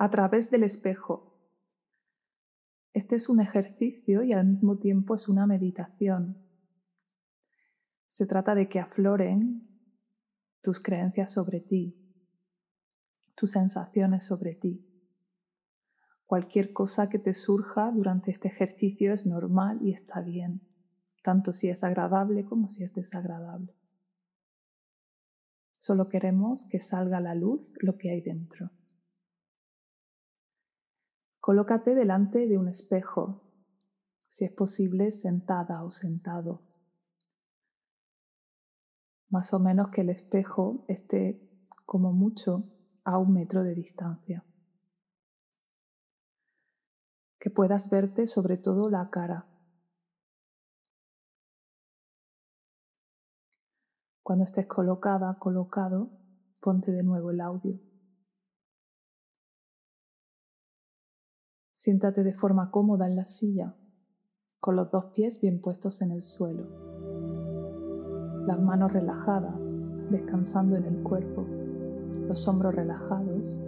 a través del espejo. Este es un ejercicio y al mismo tiempo es una meditación. Se trata de que afloren tus creencias sobre ti, tus sensaciones sobre ti. Cualquier cosa que te surja durante este ejercicio es normal y está bien, tanto si es agradable como si es desagradable. Solo queremos que salga a la luz lo que hay dentro. Colócate delante de un espejo, si es posible sentada o sentado. Más o menos que el espejo esté como mucho a un metro de distancia. Que puedas verte sobre todo la cara. Cuando estés colocada, colocado, ponte de nuevo el audio. Siéntate de forma cómoda en la silla, con los dos pies bien puestos en el suelo, las manos relajadas, descansando en el cuerpo, los hombros relajados.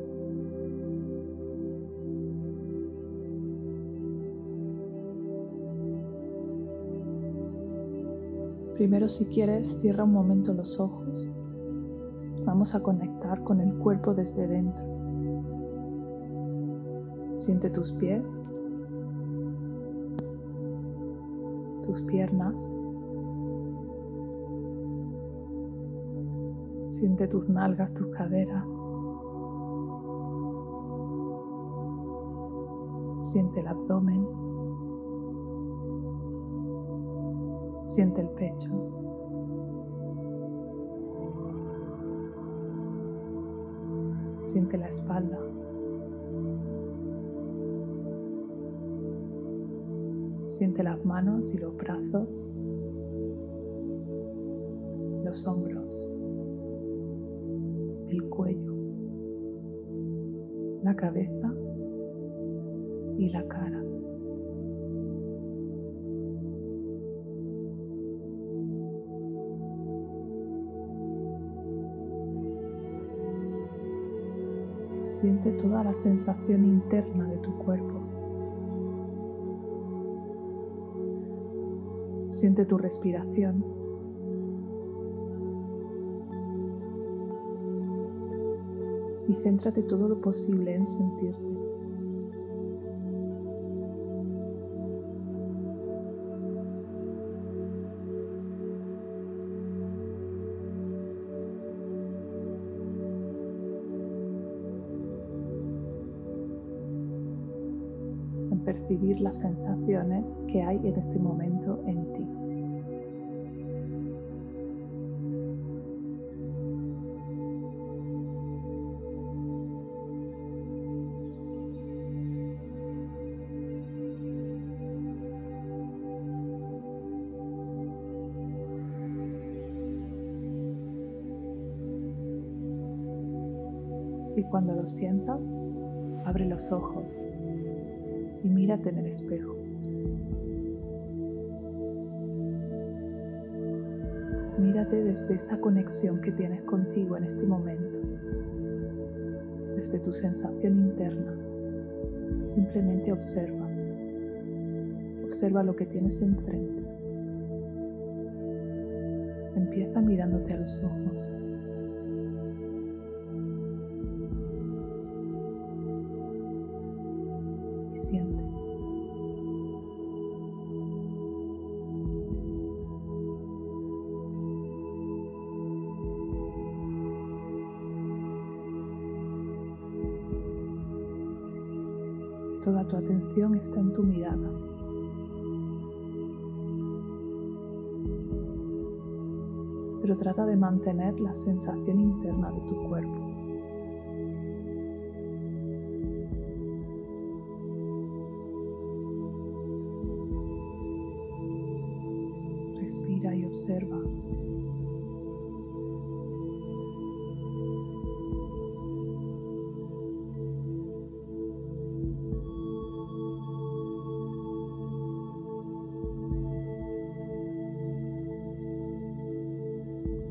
Primero si quieres cierra un momento los ojos. Vamos a conectar con el cuerpo desde dentro. Siente tus pies, tus piernas. Siente tus nalgas, tus caderas. Siente el abdomen. Siente el pecho. Siente la espalda. Siente las manos y los brazos, los hombros, el cuello, la cabeza y la cara. Siente toda la sensación interna de tu cuerpo. Siente tu respiración. Y céntrate todo lo posible en sentirte. Percibir las sensaciones que hay en este momento en ti. Y cuando lo sientas, abre los ojos y mírate en el espejo. Mírate desde esta conexión que tienes contigo en este momento, desde tu sensación interna. Simplemente observa. Observa lo que tienes enfrente. Empieza mirándote a los ojos. Toda tu atención está en tu mirada. Pero trata de mantener la sensación interna de tu cuerpo. Respira y observa.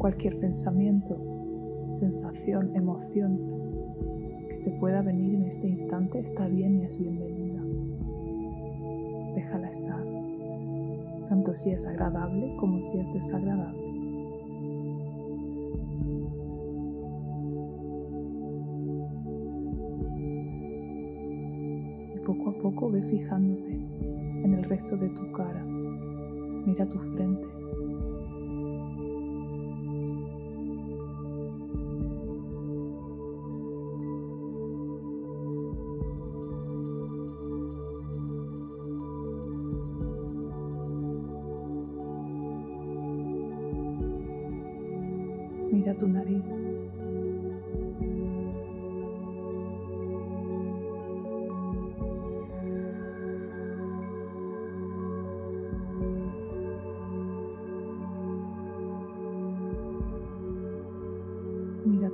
Cualquier pensamiento, sensación, emoción que te pueda venir en este instante está bien y es bienvenida. Déjala estar, tanto si es agradable como si es desagradable. Y poco a poco ve fijándote en el resto de tu cara. Mira tu frente.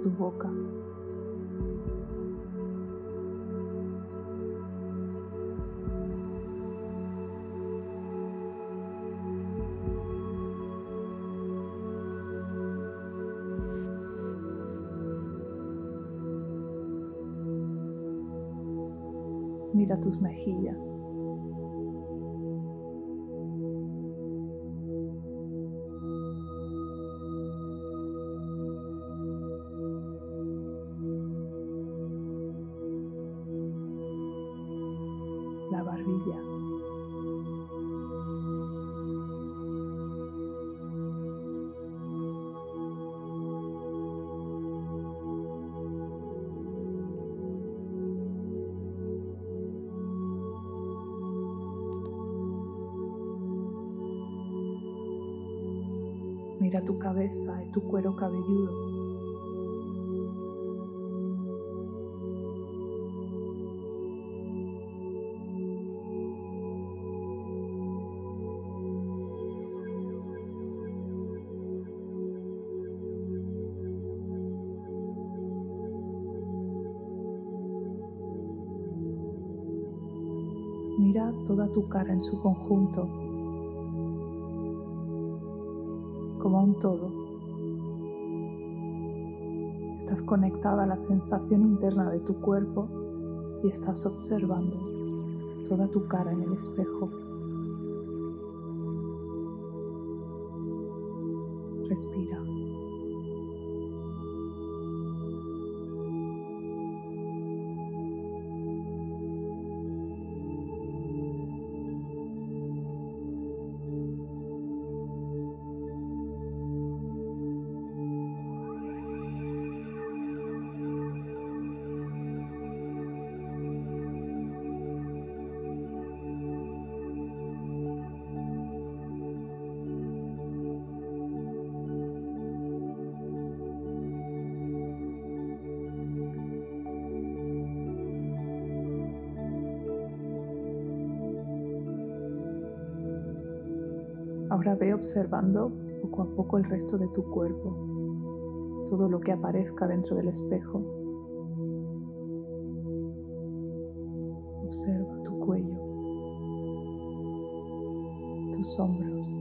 Tu boca. Mira tus mejillas. Mira tu cabeza y tu cuero cabelludo. Toda tu cara en su conjunto, como un todo. Estás conectada a la sensación interna de tu cuerpo y estás observando toda tu cara en el espejo. Respira. Ahora ve observando poco a poco el resto de tu cuerpo, todo lo que aparezca dentro del espejo. Observa tu cuello, tus hombros.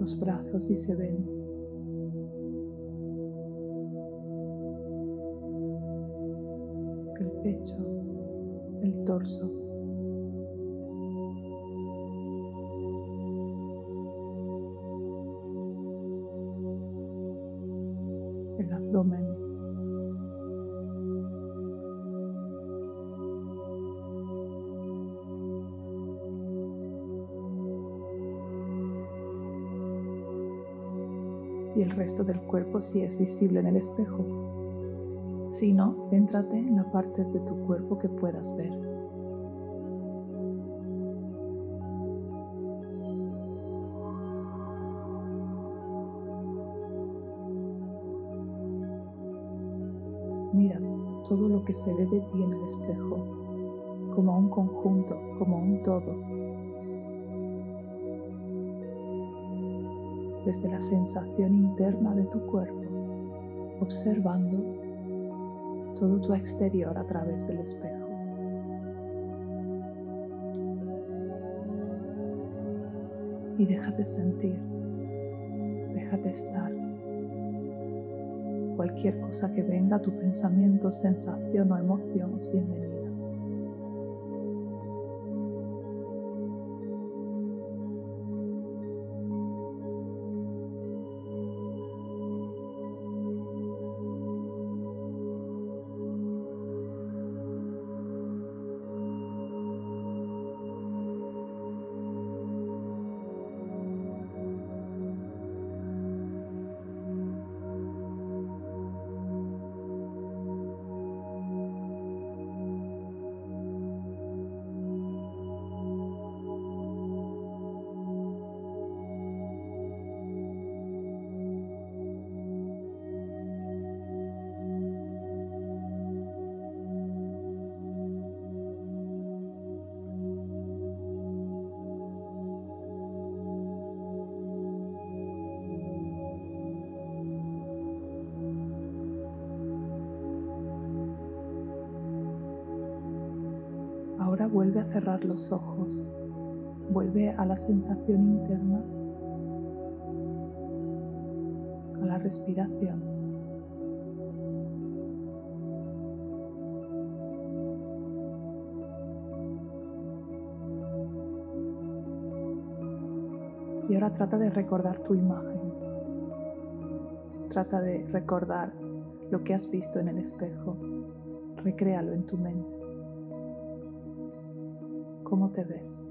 Los brazos si se ven. Torso. El abdomen. Y el resto del cuerpo si es visible en el espejo. Si no, céntrate en la parte de tu cuerpo que puedas ver. Mira todo lo que se ve de ti en el espejo, como un conjunto, como un todo. Desde la sensación interna de tu cuerpo, observando todo tu exterior a través del espejo. Y déjate sentir Déjate estar. Cualquier cosa que venga tu pensamiento, sensación o emoción es bienvenida. Ahora vuelve a cerrar los ojos, vuelve a la sensación interna, a la respiración. Y ahora trata de recordar tu imagen. Trata de recordar lo que has visto en el espejo. Recréalo en tu mente. ¿Cómo te ves?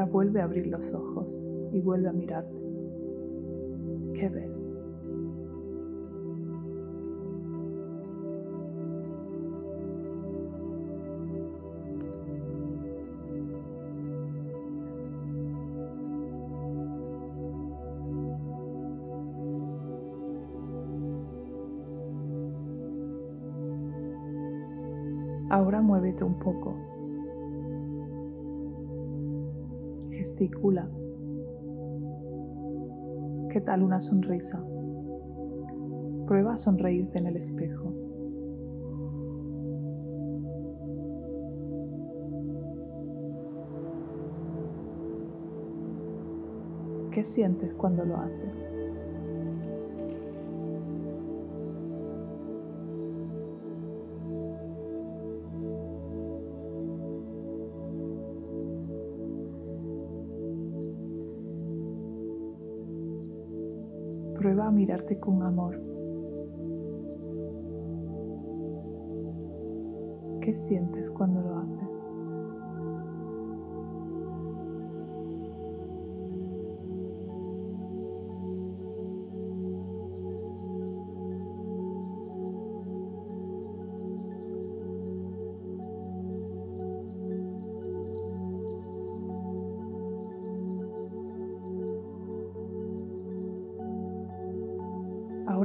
Ahora vuelve a abrir los ojos y vuelve a mirarte. ¿Qué ves? Ahora muévete un poco gesticula. ¿Qué tal una sonrisa? Prueba a sonreírte en el espejo. ¿Qué sientes cuando lo haces? Mirarte con amor. ¿Qué sientes cuando lo haces?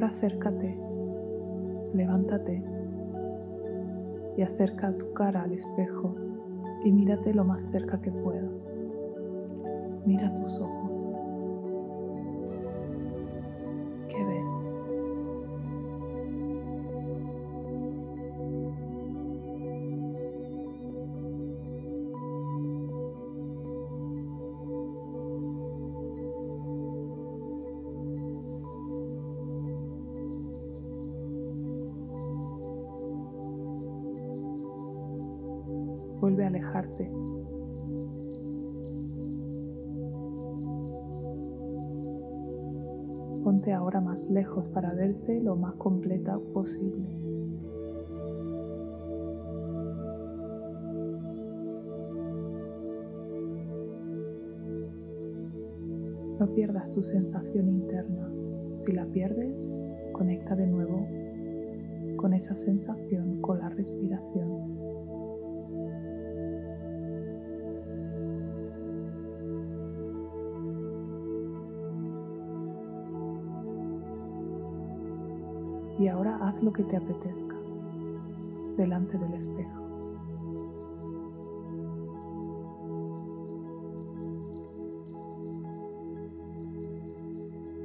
Acércate, levántate y acerca tu cara al espejo y mírate lo más cerca que puedas. Mira tus ojos. Vuelve a alejarte. Ponte ahora más lejos para verte lo más completa posible. No pierdas tu sensación interna. Si la pierdes, Conecta de nuevo con esa sensación, con la respiración. Y ahora haz lo que te apetezca delante del espejo.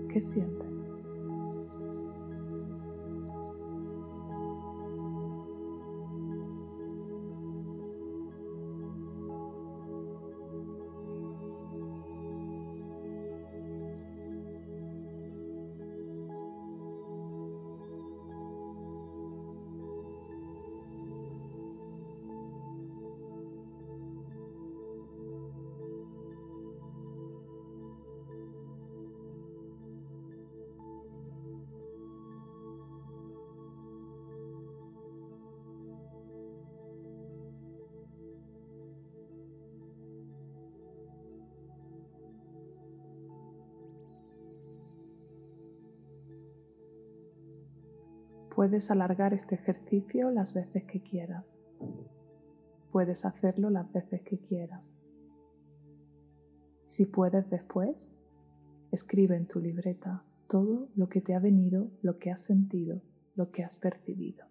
¿Qué sientes? Puedes alargar este ejercicio las veces que quieras. Puedes hacerlo las veces que quieras. Si puedes después, escribe en tu libreta todo lo que te ha venido, lo que has sentido, lo que has percibido.